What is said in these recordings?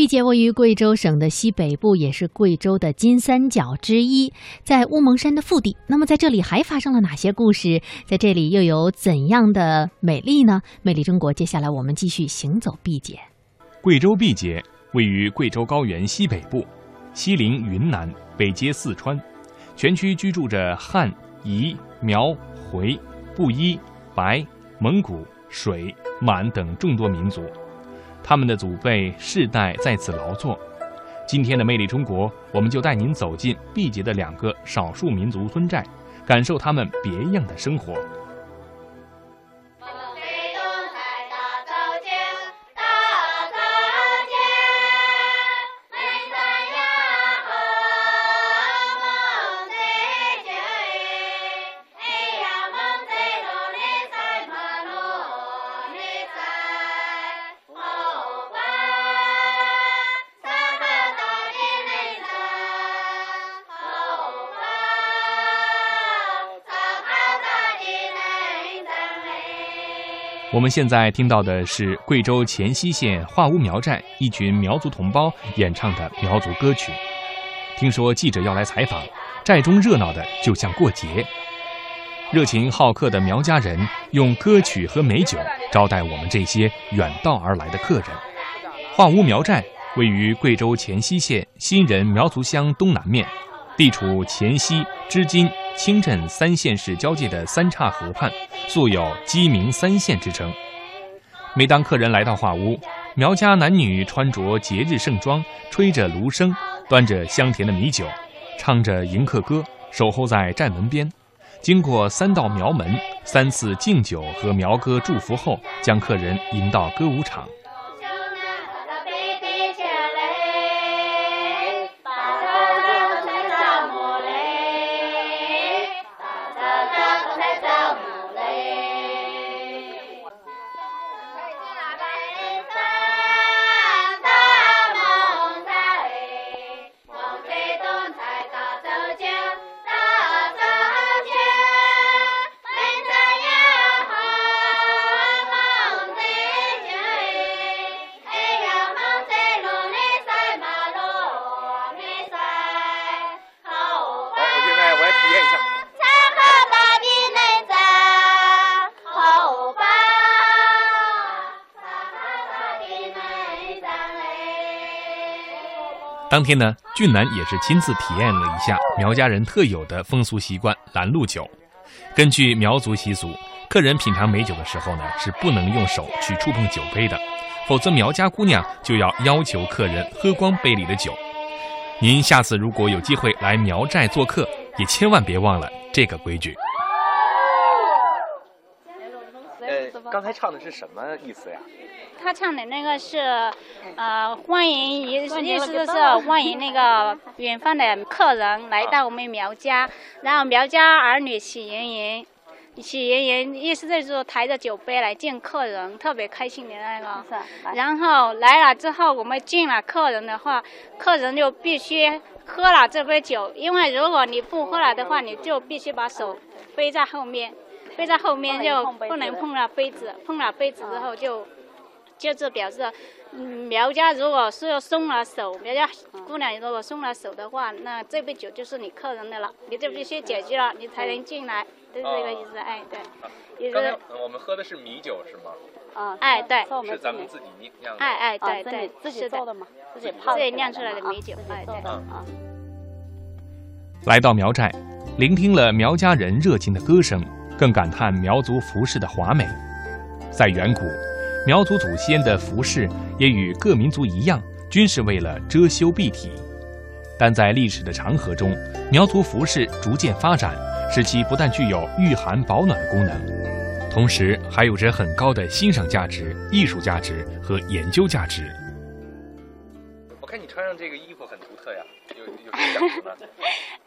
毕节位于贵州省的西北部，也是贵州的金三角之一，在乌蒙山的腹地。那么在这里还发生了哪些故事？在这里又有怎样的美丽呢？美丽中国，接下来我们继续行走毕节。贵州毕节位于贵州高原西北部，西临云南，北接四川，全区居住着汉、彝、苗、回、布依、白、蒙古、水、满等众多民族。他们的祖辈世代在此劳作。今天的魅力中国，我们就带您走进毕节的两个少数民族村寨，感受他们别样的生活。我们现在听到的是贵州黔西县化乌苗寨一群苗族同胞演唱的苗族歌曲。听说记者要来采访，寨中热闹的就像过节。热情好客的苗家人用歌曲和美酒招待我们这些远道而来的客人。化乌苗寨位于贵州黔西县新仁苗族乡东南面，地处黔西、织金。清镇三县市交界的三岔河畔，素有“鸡鸣三县”之称。每当客人来到画屋，苗家男女穿着节日盛装，吹着芦笙，端着香甜的米酒，唱着迎客歌，守候在寨门边。经过三道苗门，三次敬酒和苗歌祝福后，将客人引到歌舞场。当天呢，俊男也是亲自体验了一下苗家人特有的风俗习惯——拦路酒。根据苗族习俗，客人品尝美酒的时候呢，是不能用手去触碰酒杯的，否则苗家姑娘就要要求客人喝光杯里的酒。您下次如果有机会来苗寨做客，也千万别忘了这个规矩。刚才唱的是什么意思呀？他唱的那个是，呃，欢迎意意思就是欢迎那个 远方的客人来到我们苗家，然后苗家儿女喜盈盈，喜盈盈意思就是抬着酒杯来见客人，特别开心的那个。然后来了之后，我们敬了客人的话，客人就必须喝了这杯酒，因为如果你不喝了的话，你就必须把手背在后面，背在后面就不能碰了杯子，碰了杯子之后就。就是表示，苗家如果是松了手，苗家姑娘如果松了手的话，那这杯酒就是你客人的了，你就必须解决了，你才能进来，是这个意思。哎，对。刚才我们喝的是米酒是吗？啊，哎，对。是咱们自己酿的。哎哎，对对，自己做的吗？自己泡自己酿出来的米酒，哎对。啊。来到苗寨，聆听了苗家人热情的歌声，更感叹苗族服饰的华美，在远古。苗族祖先的服饰也与各民族一样，均是为了遮羞蔽体。但在历史的长河中，苗族服饰逐渐发展，使其不但具有御寒保暖的功能，同时还有着很高的欣赏价值、艺术价值和研究价值。我看你穿上这个衣服很独特呀，有有什么讲究呢？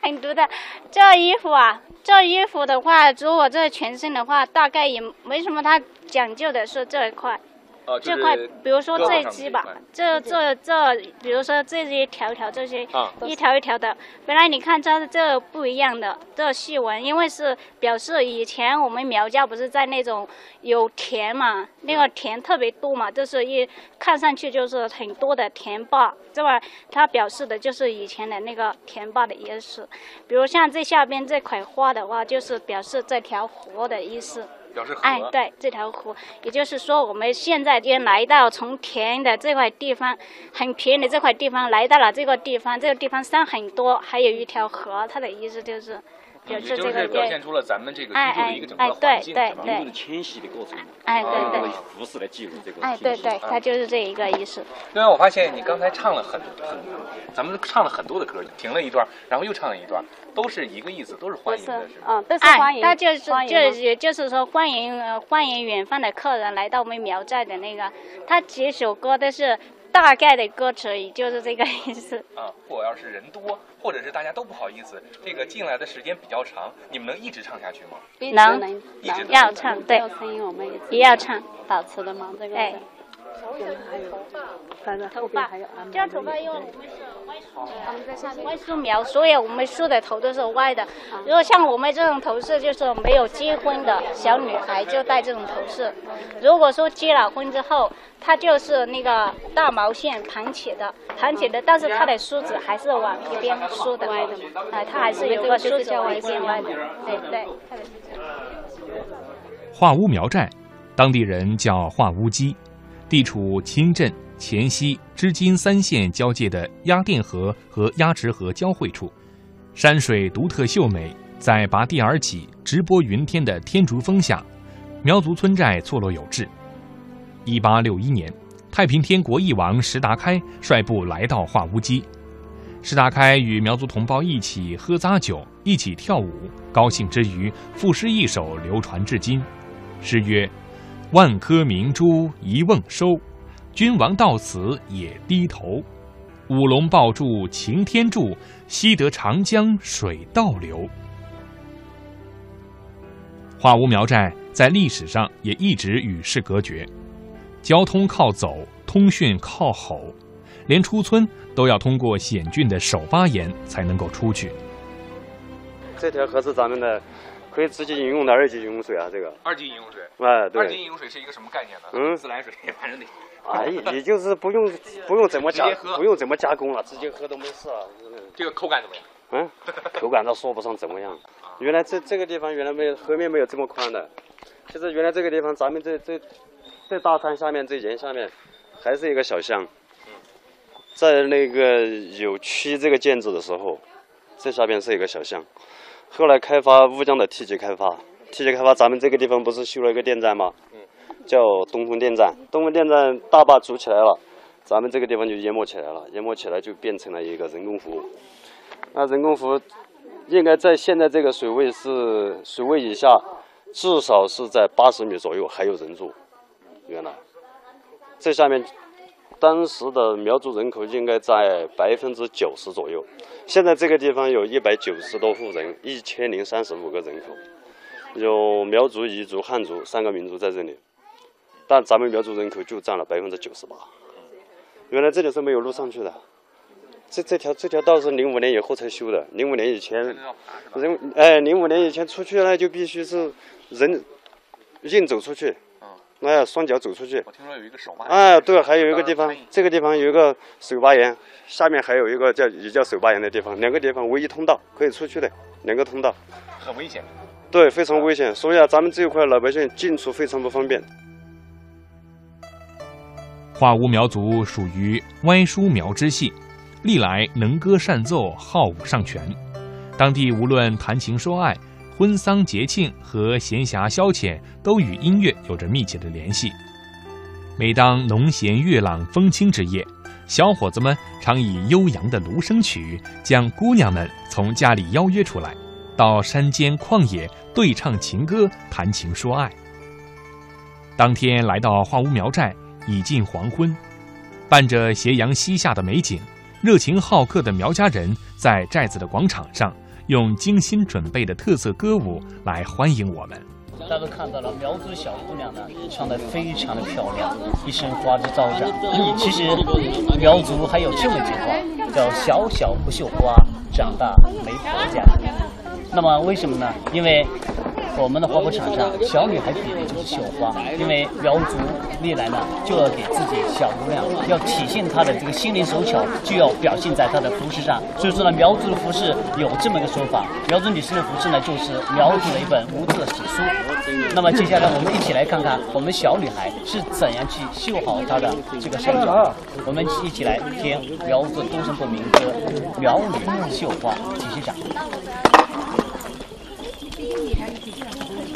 很毒的，这衣服啊，这衣服的话，如果这全身的话，大概也没什么它讲究的，是这一块。呃，这块，比如说这胳膊上只吧这，这这这，比如说这些一条一条这些啊一条一条的，本来你看它这不一样的这细纹，因为是表示以前我们苗家不是在那种有田嘛，那个田特别多嘛，就是一看上去就是很多的田坝，这块它表示的就是以前的那个田坝的意思。比如像这下边这块花的话，就是表示这条河的意思。表示河。哎，对，这条河，也就是说，我们现在就来到从田的这块地方，很平的这块地方，来到了这个地方，这个地方山很多，还有一条河，它的意思就是也就是这个对表现，出了咱们这个哎居住的一个整个环境，对是吧？对民族的迁徙的过程，哎，对啊对，服饰来记录这个哎，对对，它就是这一个意思。另外，我发现你刚才唱了很很，咱们唱了很多的歌，停了一段，然后又唱了一段，都是一个意思，都是欢迎的，是吧？嗯，都是哎欢，迎，它就是欢迎吗就是也就是说欢迎呃欢迎远方的客人来到我们苗寨的那个，它几首歌都是大概的歌词，也就是这个意思。啊，或要是人多，或者是大家都不好意思，这个进来的时间比较长，你们能一直唱下去吗？能能一直能要唱。对。有声音我们也要唱，保持的吗，这个哎是。反正头发边还有安，这头发因为我们是歪梳的，我们在下面歪梳苗，所以我们梳的头都是歪的。如果像我们这种头饰，就是没有结婚的小女孩就戴这种头饰。如果说结了婚之后，她就是那个大毛线盘起的，盘起的，但是她的梳子还是往一边梳的，歪的，哎，她还是有个梳子往一边歪的，对对，画屋苗寨，当地人叫画屋鸡，地处清镇、黔西、织金三县交界的鸭店河和鸭池河交汇处，山水独特秀美，在拔地而起、直播云天的天竺峰下，苗族村寨错落有致。一八六一年，太平天国翼王石达开率部来到化屋基。石达开与苗族同胞一起喝咂酒，一起跳舞，高兴之余，赋诗一首流传至今。诗曰：“万颗明珠一瓮收，君王到此也低头。五龙抱柱擎天柱，西得长江水倒流。”画屋苗寨在历史上也一直与世隔绝，交通靠走，通讯靠吼，连出村都要通过险峻的手巴岩才能够出去。这条河是咱们的，可以直接饮用的二级饮用水啊，这个，二级饮用水，哎，对二级，饮用水是一个什么概念呢？嗯自来水，反正得。哎，也就是不用不用怎么加 不用怎么加工了，直接喝都没事啊。这个口感怎么样？嗯，口感倒说不上怎么样。原来这这个地方原来没有河面没有这么宽的，其实原来这个地方咱们这这这大山下面这岩下面还是一个小巷，在那个有区这个建筑的时候，这下边是一个小巷，后来开发乌江的梯级开发，梯级开发咱们这个地方不是修了一个电站吗？叫东风电站，东风电站大坝筑起来了，咱们这个地方就淹没起来了，淹没起来就变成了一个人工湖。那人工湖应该在现在这个水位是水位以下，至少是在八十米左右还有人住。原来这下面当时的苗族人口应该在百分之九十左右，现在这个地方有一百九十多户人，一千零三十五个人口，有苗族、彝族、汉族三个民族在这里，但咱们苗族人口就占了百分之九十八。原来这里是没有路上去的。这这条这条道是零五年以后才修的，零五年以前人哎，零五年以前出去那就必须是人硬走出去，哎，双脚走出去。我听说有一个手吧。哎，对，还有一个地方，这个地方有一个手把岩，下面还有一个叫也叫手把岩的地方，两个地方唯一通道可以出去的，两个通道，很危险。对，非常危险，所以啊，咱们这一块老百姓进出非常不方便。画屋苗族属于歪梳苗支系，历来能歌善奏，好舞上拳。当地无论谈情说爱、婚丧节庆和闲暇消遣，都与音乐有着密切的联系。每当农闲月朗风清之夜，小伙子们常以悠扬的芦笙曲将姑娘们从家里邀约出来，到山间旷野对唱情歌，谈情说爱。当天来到画屋苗寨，已近黄昏，伴着斜阳西下的美景，热情好客的苗家人在寨子的广场上，用精心准备的特色歌舞来欢迎我们。大家都看到了，苗族小姑娘呢，唱的非常的漂亮，一身花枝招展。其实苗族还有这么一句话，叫“小小不绣花，长大没婆家”。那么为什么呢？因为我们的花圃场上，小女孩比的就是绣花，因为苗族历来呢就要给自己小姑娘，要体现她的这个心灵手巧，就要表现在她的服饰上。所以说呢，苗族的服饰有这么一个说法，苗族女生的服饰呢就是苗族的一本无字的史书。那么接下来我们一起来看看我们小女孩是怎样去绣好她的这个身装。我们一起来听苗族东声部民歌《苗女绣花》，继续讲。一济还是最基。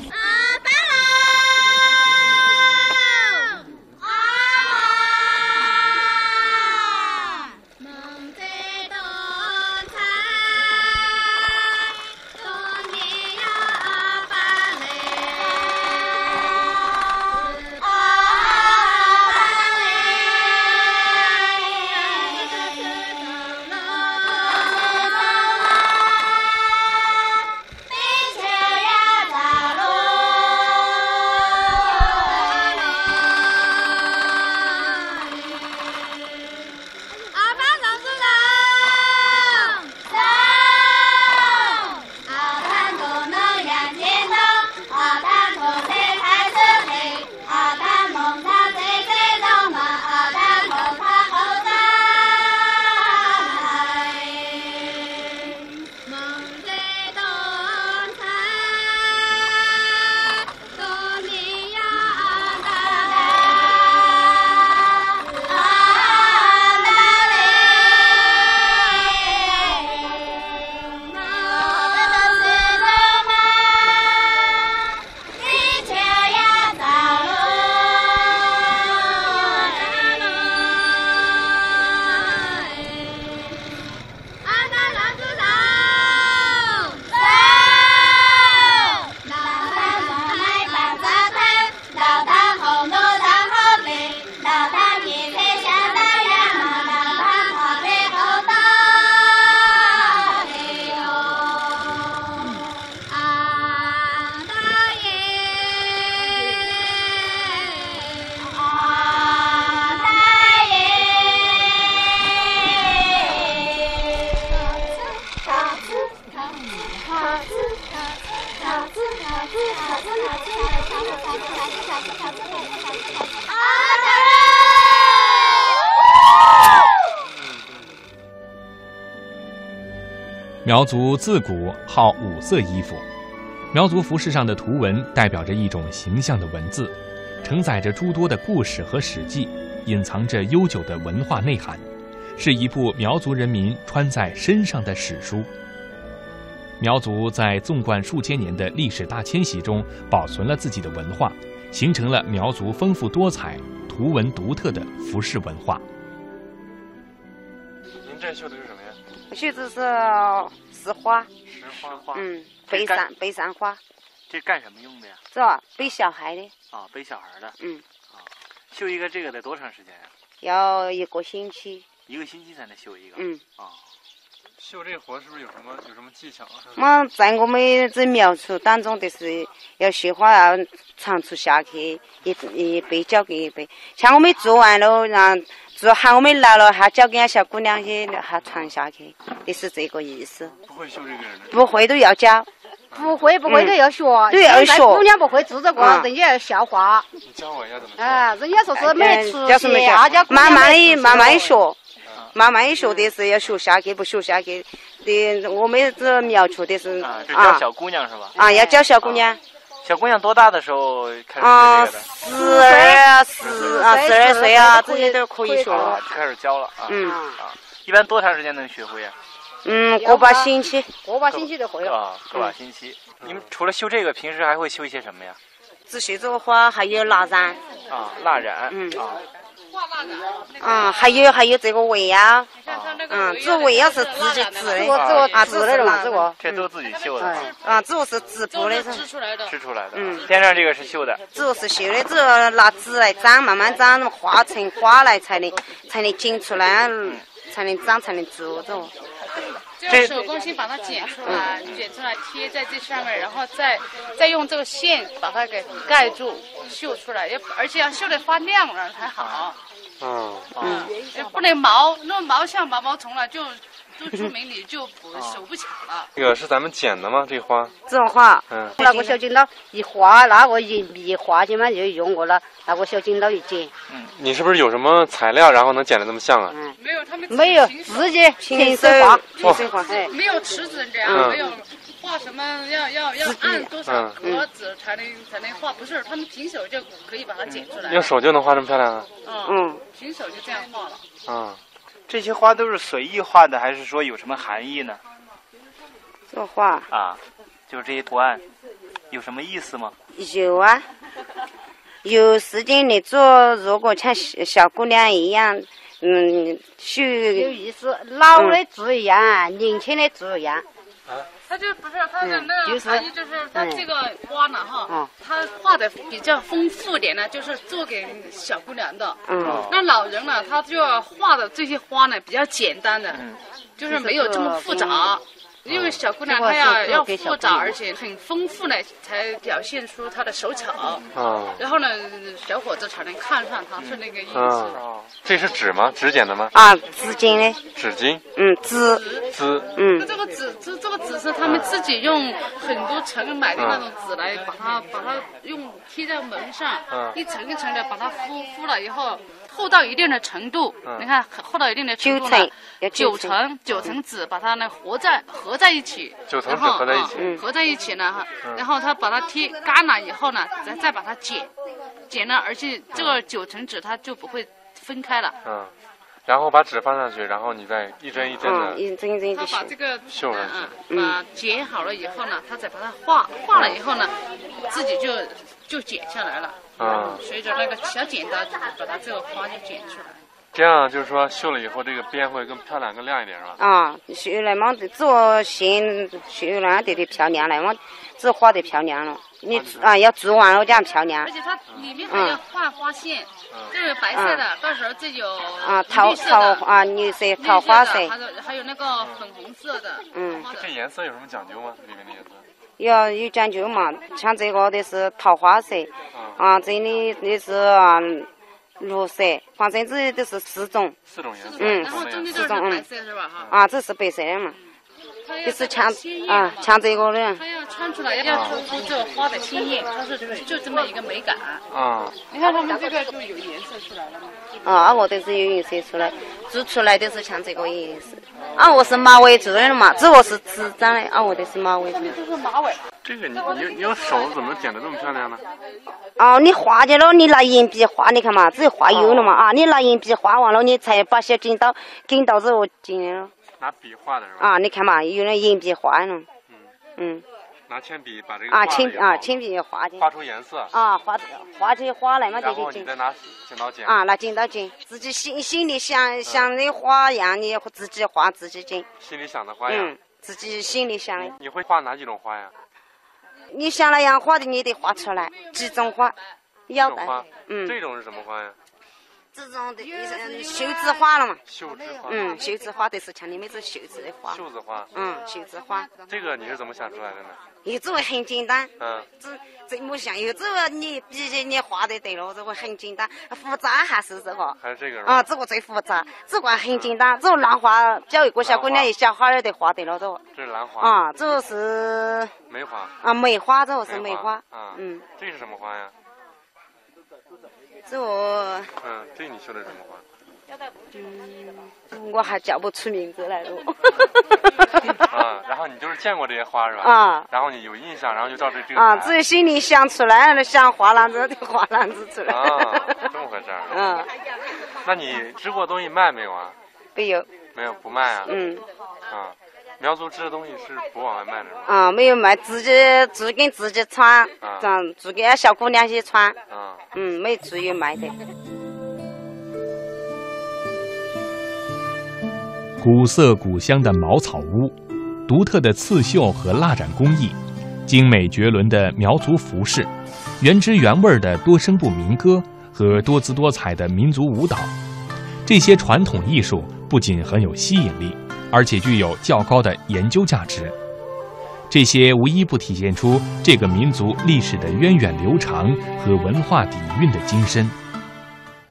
苗族自古好五色衣服，苗族服饰上的图文代表着一种形象的文字，承载着诸多的故事和史记，隐藏着悠久的文化内涵，是一部苗族人民穿在身上的史书。苗族在纵贯数千年的历史大迁徙中，保存了自己的文化，形成了苗族丰富多彩、图文独特的服饰文化。您这绣的是什么呀？绣的是石花，石花花。嗯，背山背山花，这干什么用的呀？是吧？背小孩的，啊，背小孩的。嗯，啊绣一个这个得多长时间呀？要一个星期。一个星期才能绣一个。嗯。啊，绣这活是不是有什么有什么技巧啊？嘛，在我们这苗族当中，就是要绣花要长出下去，一一背交给一背。像我们做完了，让做喊我们来了，还交给俺小姑娘去，还传下去，就是这个意思。不会绣这个人的。不会都要教。不会不会都要学，对要学。姑娘不会做这个，人家要笑话。你教我要怎么？哎，人家说是没出息，慢慢的慢慢的学。慢慢的学的是要学下去，不学下去的，我们这苗族的是啊，教小姑娘是吧？啊，要教小姑娘。小姑娘多大的时候开始学这啊，个的？十二啊，十啊，十二岁啊，这些都可以学啊，就开始教了啊。嗯啊，一般多长时间能学会呀？嗯，个把星期。个把星期就会了。啊，个把星期。你们除了修这个，平时还会修一些什么呀？只绣这个花，还有蜡染。啊，蜡染。嗯。啊。啊，还有还有这个围腰，嗯，这个围腰是自己织的，啊，织的嘛，这个，这都自己绣的，啊，这个是织布的，织出来的，织出来的，嗯，边上这个是绣的，这个是绣的，这个拿纸来粘，慢慢粘，画成花来才能才能剪出来，才能长才能做这个。就手工先把它剪出来，剪出来贴在这上面，然后再再用这个线把它给盖住，绣出来，要而且要绣的发亮了才好。嗯嗯，不能毛，那毛像毛毛虫了就。就出门你就不手不巧了。这个是咱们剪的吗？这花？这种花，嗯，那个小剪刀一划，那个一一划起嘛就用过了，那个小剪刀一剪。嗯，你是不是有什么材料，然后能剪得那么像啊？嗯，没有，他们没有，自己亲手画，亲手画，哎，没有尺子这样，没有画什么要要要按多少格子才能才能画，不是，他们平手就可以把它剪出来。用手就能画这么漂亮啊？嗯，平手就这样画了。嗯。这些花都是随意画的，还是说有什么含义呢？作画啊，就是这些图案，有什么意思吗？有啊，有时间你做，如果像小小姑娘一样，嗯，绣有意思。老的做一样，年轻的做一样。他就不是他的那个含义，就是他这个花呢哈，他画的比较丰富点呢，就是做给小姑娘的。嗯。那老人呢，他就画的这些花呢比较简单的，就是没有这么复杂。因为小姑娘她要要复杂，而且很丰富呢，才表现出她的手巧。啊。然后呢，小伙子才能看上她，是那个意思。啊。这是纸吗？纸剪的吗？啊，纸巾的。纸巾。嗯，纸。纸。嗯。那这个纸，这这个纸是他们自己用很多层买的那种纸来把它把它用贴在门上，一层一层的把它敷敷了以后。厚到一定的程度，你看厚到一定的程度了，九层九层纸把它呢合在合在一起，九层纸合在一起，合在一起呢哈，然后它把它贴干了以后呢，再再把它剪，剪了，而且这个九层纸它就不会分开了。嗯，然后把纸放上去，然后你再一针一针的，一针一针的把这个绣上去，把剪好了以后呢，他再把它画画了以后呢，自己就就剪下来了。啊，随着那个小剪刀，把它这个花就剪出来。这样就是说，绣了以后这个边会更漂亮、更亮一点，是吧？啊，绣了嘛，做线绣了得得漂亮了嘛，这画得漂亮了。你啊，要做完了这样漂亮。而且它里面还要画花线，这是白色的，到时候这有啊桃桃啊绿色桃花色，还有还有那个粉红色的。嗯。这颜色有什么讲究吗？里面的颜色？要有讲究嘛，像这个的是桃花色，啊，这里的是绿色，反正这都是四种。四种颜色。嗯，四种嗯。是吧？哈。啊，这是白色的嘛。就是像啊，像这个的。它要穿出来，要突出这花的鲜艳，它是就这么一个美感。啊。你看他们这个就有颜色出来了吗？啊，我都是有颜色出来，做出来都是像这个颜色。啊，我是马尾做的嘛，这个是纸张的，啊，我的是马尾。这是马尾。这个你你你用手怎么剪得这么漂亮呢？哦，你画去了，你拿铅笔画，你看嘛，只画有了嘛啊，你拿铅笔画完了，你才把小剪刀剪到这个剪的了。拿笔画的是吧？啊，你看嘛，有那硬笔画了。嗯。嗯。拿铅笔把这个啊，铅啊，铅笔画画出颜色。啊，画画起花来嘛，然后你再拿剪刀剪。啊，拿剪刀剪，自己心心里想想的花样，你自己画自己剪。心里想的花样。嗯，自己心里想的。你会画哪几种花呀？你想那样画的，你得画出来几种花。要花。嗯。这种是什么花呀？这种的绣字花了嘛？绣字花。嗯，绣字花都是像你们这绣字的花。绣字花。嗯，绣字花。这个你是怎么想出来的呢？你这个很简单。嗯。这这么想，有这个你毕竟你画的对了，这个很简单。复杂还是这个？还是这个？啊，这个最复杂。这个很简单，这个兰花，叫一个小姑娘一小孩儿得画对了，这个。这是兰花。啊，这个是。梅花。啊，梅花，这个是梅花。啊。嗯。这是什么花呀？这个。嗯，对你说的什么花？嗯，我还叫不出名字来了。啊，然后你就是见过这些花是吧？啊。然后你有印象，然后就照这这个。啊，自己心里想出来，想花篮子就花篮子出来。啊，这么回事儿。嗯。那你织过东西卖没有啊？没有。没有，不卖啊。嗯。啊，苗族织的东西是不往外卖的？啊，没有卖，自己自给自己穿，这样自给小姑娘去穿。啊。嗯，没至于卖的。古色古香的茅草屋，独特的刺绣和蜡染工艺，精美绝伦的苗族服饰，原汁原味的多声部民歌和多姿多彩的民族舞蹈，这些传统艺术不仅很有吸引力，而且具有较高的研究价值。这些无一不体现出这个民族历史的源远流长和文化底蕴的精深。